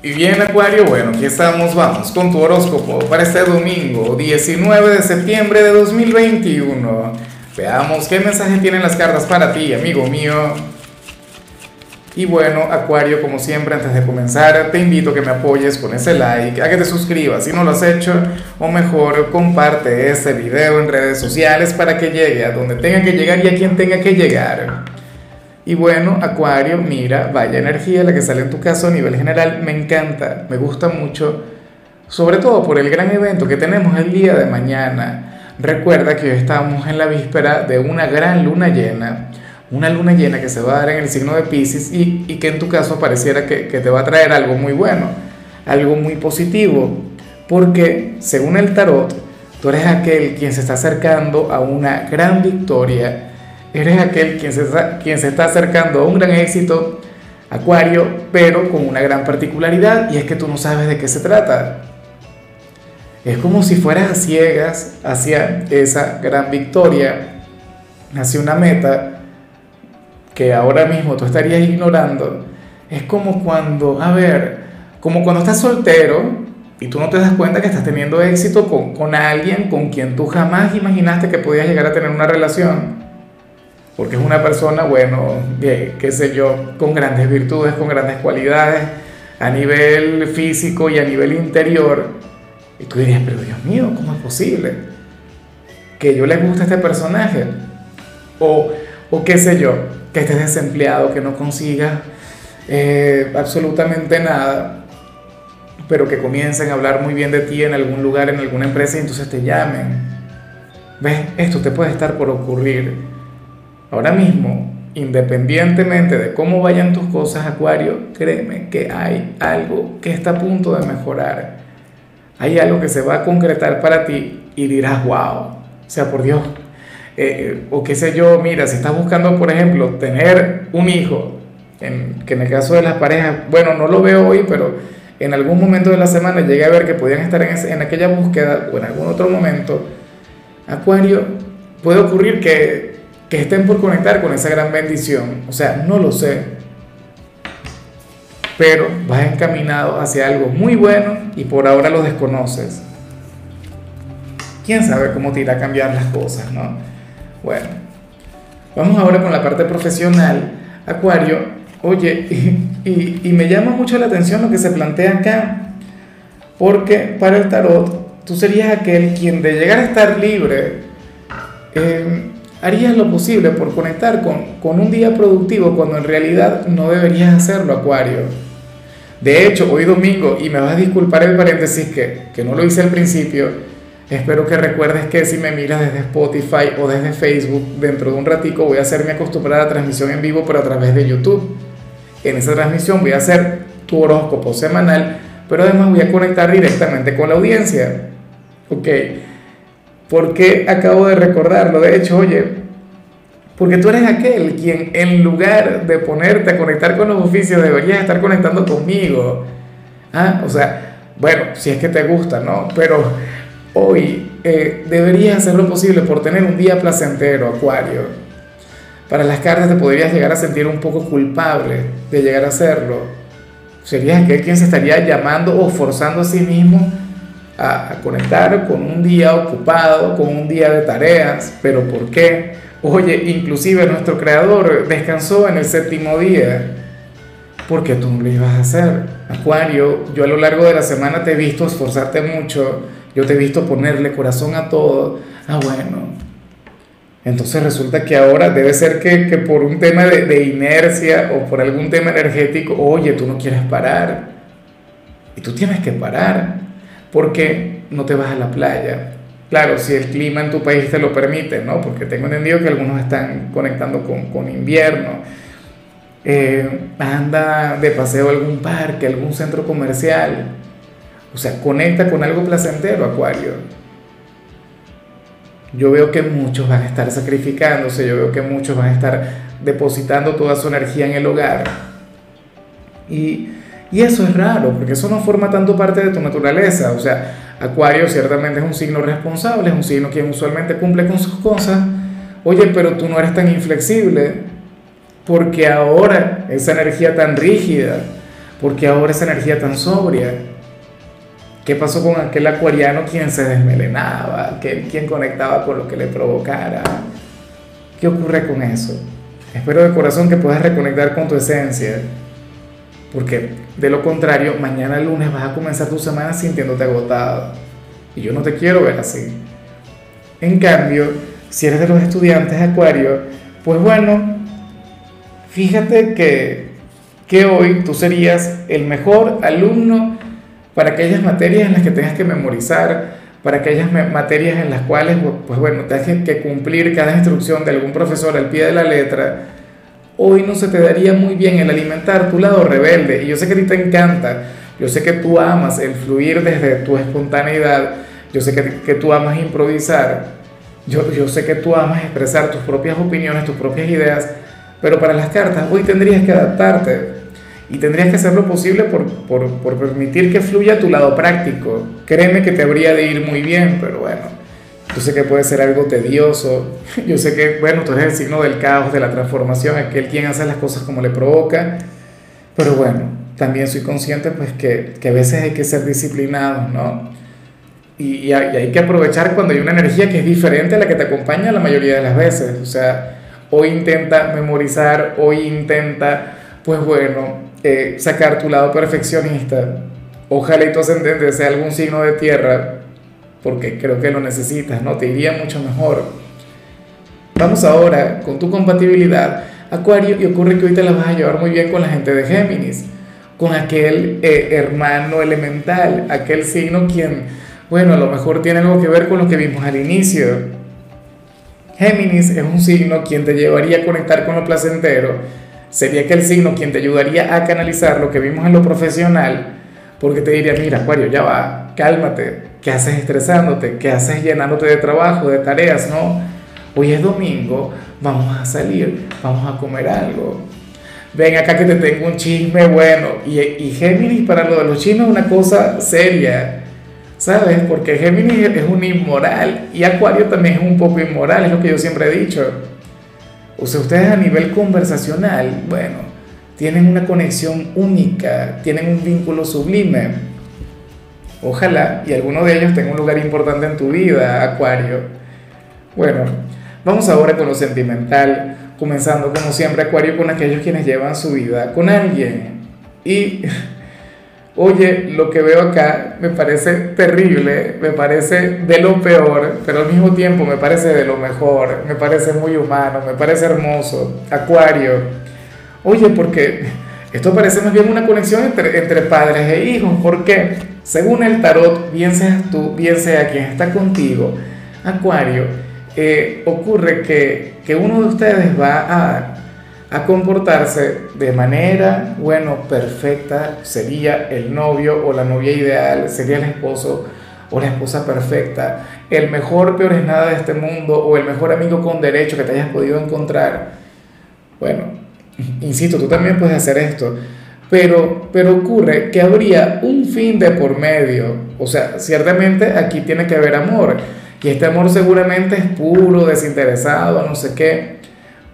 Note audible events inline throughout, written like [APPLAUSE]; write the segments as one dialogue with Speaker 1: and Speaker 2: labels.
Speaker 1: Y bien Acuario, bueno, aquí estamos, vamos con tu horóscopo para este domingo 19 de septiembre de 2021. Veamos qué mensaje tienen las cartas para ti, amigo mío. Y bueno, Acuario, como siempre, antes de comenzar, te invito a que me apoyes con ese like, a que te suscribas si no lo has hecho, o mejor, comparte este video en redes sociales para que llegue a donde tenga que llegar y a quien tenga que llegar. Y bueno, Acuario, mira, vaya energía la que sale en tu caso a nivel general, me encanta, me gusta mucho, sobre todo por el gran evento que tenemos el día de mañana. Recuerda que hoy estamos en la víspera de una gran luna llena, una luna llena que se va a dar en el signo de Pisces y, que en tu caso pareciera que, que te va a traer algo muy bueno, algo muy positivo, porque según el tarot, tú eres aquel quien se está acercando a una gran victoria Eres aquel quien se, quien se está acercando a un gran éxito, Acuario, pero con una gran particularidad y es que tú no sabes de qué se trata. Es como si fueras a ciegas hacia esa gran victoria, hacia una meta que ahora mismo tú estarías ignorando. Es como cuando, a ver, como cuando estás soltero y tú no te das cuenta que estás teniendo éxito con, con alguien con quien tú jamás imaginaste que podías llegar a tener una relación porque es una persona, bueno, qué sé yo, con grandes virtudes, con grandes cualidades a nivel físico y a nivel interior. Y tú dirías, pero Dios mío, ¿cómo es posible? Que yo le guste a este personaje. O, o qué sé yo, que estés desempleado, que no consigas eh, absolutamente nada, pero que comiencen a hablar muy bien de ti en algún lugar, en alguna empresa y entonces te llamen. ¿Ves? Esto te puede estar por ocurrir Ahora mismo, independientemente de cómo vayan tus cosas, Acuario, créeme que hay algo que está a punto de mejorar. Hay algo que se va a concretar para ti y dirás, wow, sea, por Dios. Eh, o qué sé yo, mira, si estás buscando, por ejemplo, tener un hijo, en, que en el caso de las parejas, bueno, no lo veo hoy, pero en algún momento de la semana llegué a ver que podían estar en, en aquella búsqueda o en algún otro momento, Acuario, puede ocurrir que que estén por conectar con esa gran bendición. O sea, no lo sé. Pero vas encaminado hacia algo muy bueno y por ahora lo desconoces. ¿Quién sabe cómo te irá a cambiar las cosas, no? Bueno, vamos ahora con la parte profesional. Acuario, oye, y, me llama mucho la atención lo que se plantea acá. Porque para el tarot, tú serías aquel quien de llegar a estar libre, eh, harías lo posible por conectar con, un día productivo cuando en realidad no deberías hacerlo, Acuario. De hecho, hoy domingo, y me vas a disculpar el paréntesis que, que no lo hice al principio, espero que recuerdes que si me miras desde Spotify o desde Facebook, dentro de un ratico voy a hacer mi acostumbrada transmisión en vivo, pero a través de YouTube. En esa transmisión voy a hacer tu horóscopo semanal, pero además voy a conectar directamente con la audiencia. ¿Ok? Porque acabo de recordarlo. De hecho, oye, porque tú eres aquel quien en lugar de ponerte a conectar con los oficios deberías estar conectando conmigo. ¿Ah? O sea, bueno, si es que te gusta, ¿no? Pero hoy eh, deberías hacer lo posible por tener un día placentero, Acuario. Para las cartas te podrías llegar a sentir un poco culpable de llegar a hacerlo. Serías aquel quien se estaría llamando o forzando a sí mismo a, conectar con un día ocupado, con un día de tareas, pero ¿por qué? Oye, inclusive nuestro creador descansó en el séptimo día. porque tú no ibas a hacer? Acuario, yo a lo largo de la semana te he visto esforzarte mucho, yo te he visto ponerle corazón a todo. Ah, bueno. Entonces resulta que ahora debe ser que, que por un tema de inercia o por algún tema energético, oye, tú no quieres parar. Y tú tienes que parar. ¿Por qué no te vas a la playa? Claro, si el clima en tu país te lo permite, ¿no? Porque tengo entendido que algunos están conectando con, invierno. Eh, anda de paseo a algún parque, algún centro comercial. O sea, conecta con algo placentero, Acuario. Yo veo que muchos van a estar sacrificándose, yo veo que muchos van a estar depositando toda su energía en el hogar. Y y eso es raro, porque eso no forma tanto parte de tu naturaleza. O sea, Acuario ciertamente es un signo responsable, es un signo quien usualmente cumple con sus cosas. Oye, pero tú no eres tan inflexible, porque ahora esa energía tan rígida, porque ahora esa energía tan sobria? ¿Qué pasó con aquel acuariano quien se desmelenaba, quien conectaba con lo que le provocara? ¿Qué ocurre con eso? Espero de corazón que puedas reconectar con tu esencia, porque de lo contrario, mañana lunes vas a comenzar tu semana sintiéndote agotado. Y yo no te quiero ver así. En cambio, si eres de los estudiantes Acuario, pues bueno, fíjate que, que hoy tú serías el mejor alumno para aquellas materias en las que tengas que memorizar, para aquellas materias en las cuales, pues bueno, tengas que cumplir cada instrucción de algún profesor al pie de la letra, hoy no se te daría muy bien el alimentar tu lado rebelde. Y yo sé que a ti te encanta, yo sé que tú amas el fluir desde tu espontaneidad, yo sé que, que tú amas improvisar, yo, yo sé que tú amas expresar tus propias opiniones, tus propias ideas, pero para las cartas hoy tendrías que adaptarte. Y tendrías que hacer lo posible por, por, por, permitir que fluya tu lado práctico. Créeme que te habría de ir muy bien, pero bueno, yo sé que puede ser algo tedioso, yo sé que, bueno, tú eres el signo del caos, de la transformación, aquel quien hace las cosas como le provoca, pero bueno, también soy consciente pues que, que a veces hay que ser disciplinados, ¿no? Y, y, hay, que aprovechar cuando hay una energía que es diferente a la que te acompaña la mayoría de las veces, o sea, hoy intenta memorizar, hoy intenta, pues bueno, eh, sacar tu lado perfeccionista. Ojalá y tu ascendente sea algún signo de tierra, porque creo que lo necesitas, ¿no? Te iría mucho mejor. Vamos ahora con tu compatibilidad, Acuario, y ocurre que hoy te la vas a llevar muy bien con la gente de Géminis, con aquel eh, hermano elemental, aquel signo quien, bueno, a lo mejor tiene algo que ver con lo que vimos al inicio. Géminis es un signo quien te llevaría a conectar con lo placentero, sería aquel signo quien te ayudaría a canalizar lo que vimos en lo profesional, porque te diría, mira, Acuario, ya va, cálmate, ¿qué haces estresándote? ¿Qué haces llenándote de trabajo, de tareas? No, hoy es domingo, vamos a salir, vamos a comer algo. Ven acá que te tengo un chisme bueno. Y, y Géminis para lo de los chismes es una cosa seria, ¿sabes? Porque Géminis es un inmoral y Acuario también es un poco inmoral, es lo que yo siempre he dicho. O sea, ustedes a nivel conversacional, bueno, tienen una conexión única, tienen un vínculo sublime. Ojalá y alguno de ellos tenga un lugar importante en tu vida, Acuario. Bueno, vamos ahora con lo sentimental, comenzando como siempre Acuario con aquellos quienes llevan su vida con alguien. Y [LAUGHS] Oye, lo que veo acá me parece terrible, me parece de lo peor, pero al mismo tiempo me parece de lo mejor, me parece muy humano, me parece hermoso. Acuario. Oye, porque esto parece más bien una conexión entre, entre padres e hijos, porque según el tarot, bien seas tú, bien sea quien está contigo, Acuario, eh, ocurre que, que uno de ustedes va a a comportarse de manera, bueno, perfecta, sería el novio o la novia ideal, sería el esposo o la esposa perfecta, el mejor peor es nada de este mundo o el mejor amigo con derecho que te hayas podido encontrar. Bueno, insisto, tú también puedes hacer esto, pero, pero ocurre que habría un fin de por medio, o sea, ciertamente aquí tiene que haber amor, y este amor seguramente es puro, desinteresado, no sé qué,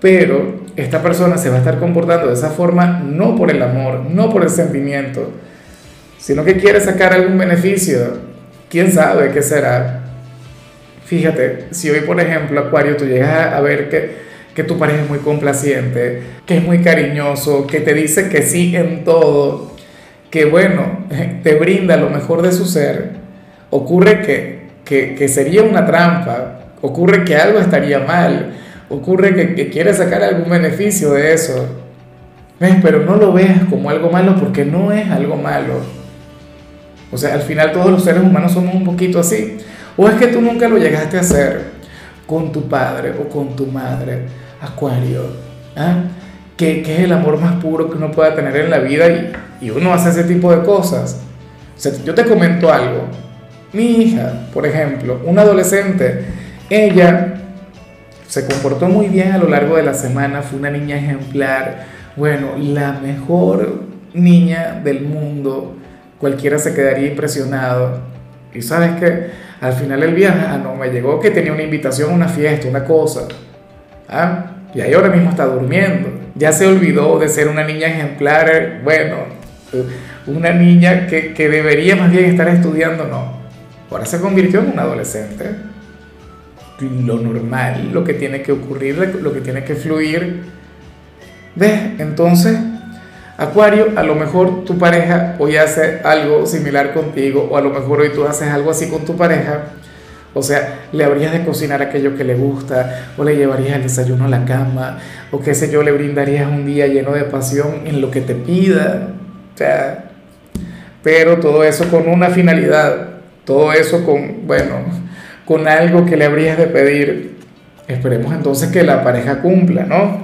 Speaker 1: pero esta persona se va a estar comportando de esa forma no por el amor, no por el sentimiento, sino que quiere sacar algún beneficio. ¿Quién sabe qué será? Fíjate, si hoy, por ejemplo, Acuario, tú llegas a ver que, que tu pareja es muy complaciente, que es muy cariñoso, que te dice que sí en todo, que bueno, [LAUGHS] te brinda lo mejor de su ser, ocurre que, que, que sería una trampa, ocurre que algo estaría mal ocurre que, que quiere sacar algún beneficio de eso. ¿Ves? Pero no lo veas como algo malo porque no es algo malo. O sea, al final todos los seres humanos somos un poquito así. O es que tú nunca lo llegaste a hacer con tu padre o con tu madre, Acuario. ¿ah? Que, que, es el amor más puro que uno pueda tener en la vida y, y uno hace ese tipo de cosas. O sea, yo te comento algo. Mi hija, por ejemplo, una adolescente, ella se comportó muy bien a lo largo de la semana, fue una niña ejemplar, bueno, la mejor niña del mundo, cualquiera se quedaría impresionado. Y sabes que al final el viaje, ah, no, me llegó que tenía una invitación una fiesta, una cosa. ¿Ah? Y ahí ahora mismo está durmiendo. Ya se olvidó de ser una niña ejemplar, bueno, una niña que, debería más bien estar estudiando, no. Ahora se convirtió en una adolescente. Lo normal, lo que tiene que ocurrir, lo que tiene que fluir. ¿Ves? Entonces, Acuario, a lo mejor tu pareja hoy hace algo similar contigo, o a lo mejor hoy tú haces algo así con tu pareja. O sea, le habrías de cocinar aquello que le gusta, o le llevarías el desayuno a la cama, o qué sé yo, le brindarías un día lleno de pasión en lo que te pida. Sea, pero todo eso con una finalidad, todo eso con, bueno, con algo que le habrías de pedir. Esperemos entonces que la pareja cumpla, ¿no?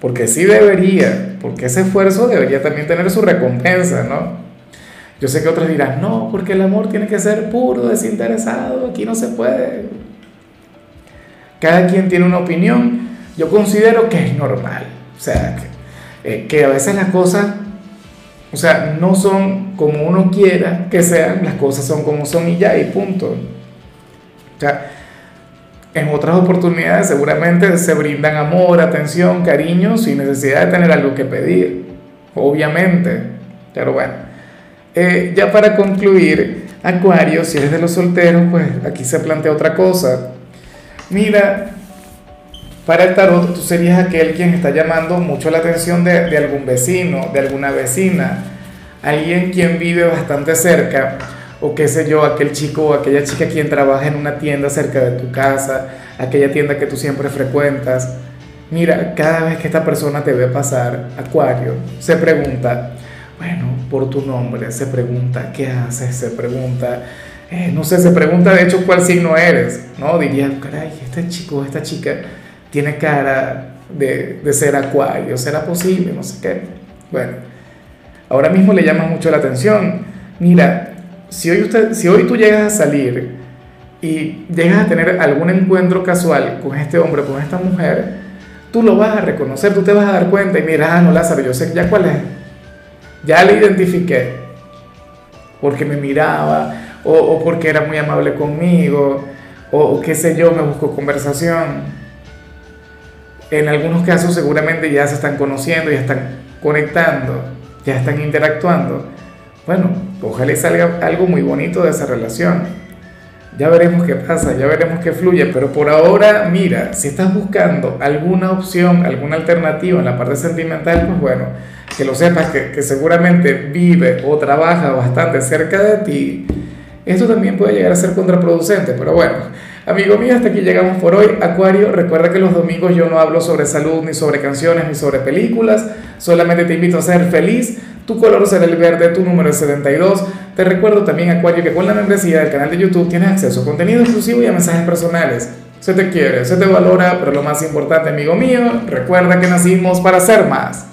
Speaker 1: Porque sí debería, porque ese esfuerzo debería también tener su recompensa, ¿no? Yo sé que otros dirán, no, porque el amor tiene que ser puro, desinteresado, aquí no se puede. Cada quien tiene una opinión, yo considero que es normal, o sea, que, eh, a veces las cosas, o sea, no son como uno quiera que sean, las cosas son como son y ya, y punto. O sea, en otras oportunidades seguramente se brindan amor, atención, cariño, sin necesidad de tener algo que pedir, obviamente. Pero bueno, eh, ya para concluir, Acuario, si eres de los solteros, pues aquí se plantea otra cosa. Mira, para el tarot tú serías aquel quien está llamando mucho la atención de, algún vecino, de alguna vecina, alguien quien vive bastante cerca o qué sé yo, aquel chico o aquella chica quien trabaja en una tienda cerca de tu casa, aquella tienda que tú siempre frecuentas. Mira, cada vez que esta persona te ve pasar, Acuario, se pregunta, bueno, por tu nombre, se pregunta, ¿qué haces? Se pregunta, eh, no sé, se pregunta de hecho cuál signo eres, ¿no? Diría, caray, este chico, esta chica tiene cara de, de ser Acuario, ¿será posible? No sé qué. Bueno, ahora mismo le llama mucho la atención. Mira, si hoy, usted, si hoy tú llegas a salir y llegas a tener algún encuentro casual con este hombre, con esta mujer, tú lo vas a reconocer, tú te vas a dar cuenta y mira, ah, no, Lázaro, yo sé ya cuál es. Ya le identifiqué. Porque me miraba, o, o porque era muy amable conmigo, o, o qué sé yo, me buscó conversación. En algunos casos seguramente ya se están conociendo, ya están conectando, ya están interactuando. Bueno, ojalá salga algo muy bonito de esa relación. Ya veremos qué pasa, ya veremos qué fluye, pero por ahora, mira, si estás buscando alguna opción, alguna alternativa en la parte sentimental, pues bueno, que lo sepas que, que seguramente vive o trabaja bastante cerca de ti, esto también puede llegar a ser contraproducente, pero bueno, amigo mío, hasta aquí llegamos por hoy. Acuario, recuerda que los domingos yo no hablo sobre salud, ni sobre canciones, ni sobre películas, solamente te invito a ser feliz tu color será el verde, tu número es 72. Te recuerdo también, Acuario, que con la membresía del canal de YouTube tienes acceso a contenido exclusivo y a mensajes personales. Se te quiere, se te valora, pero lo más importante, amigo mío, recuerda que nacimos para ser más.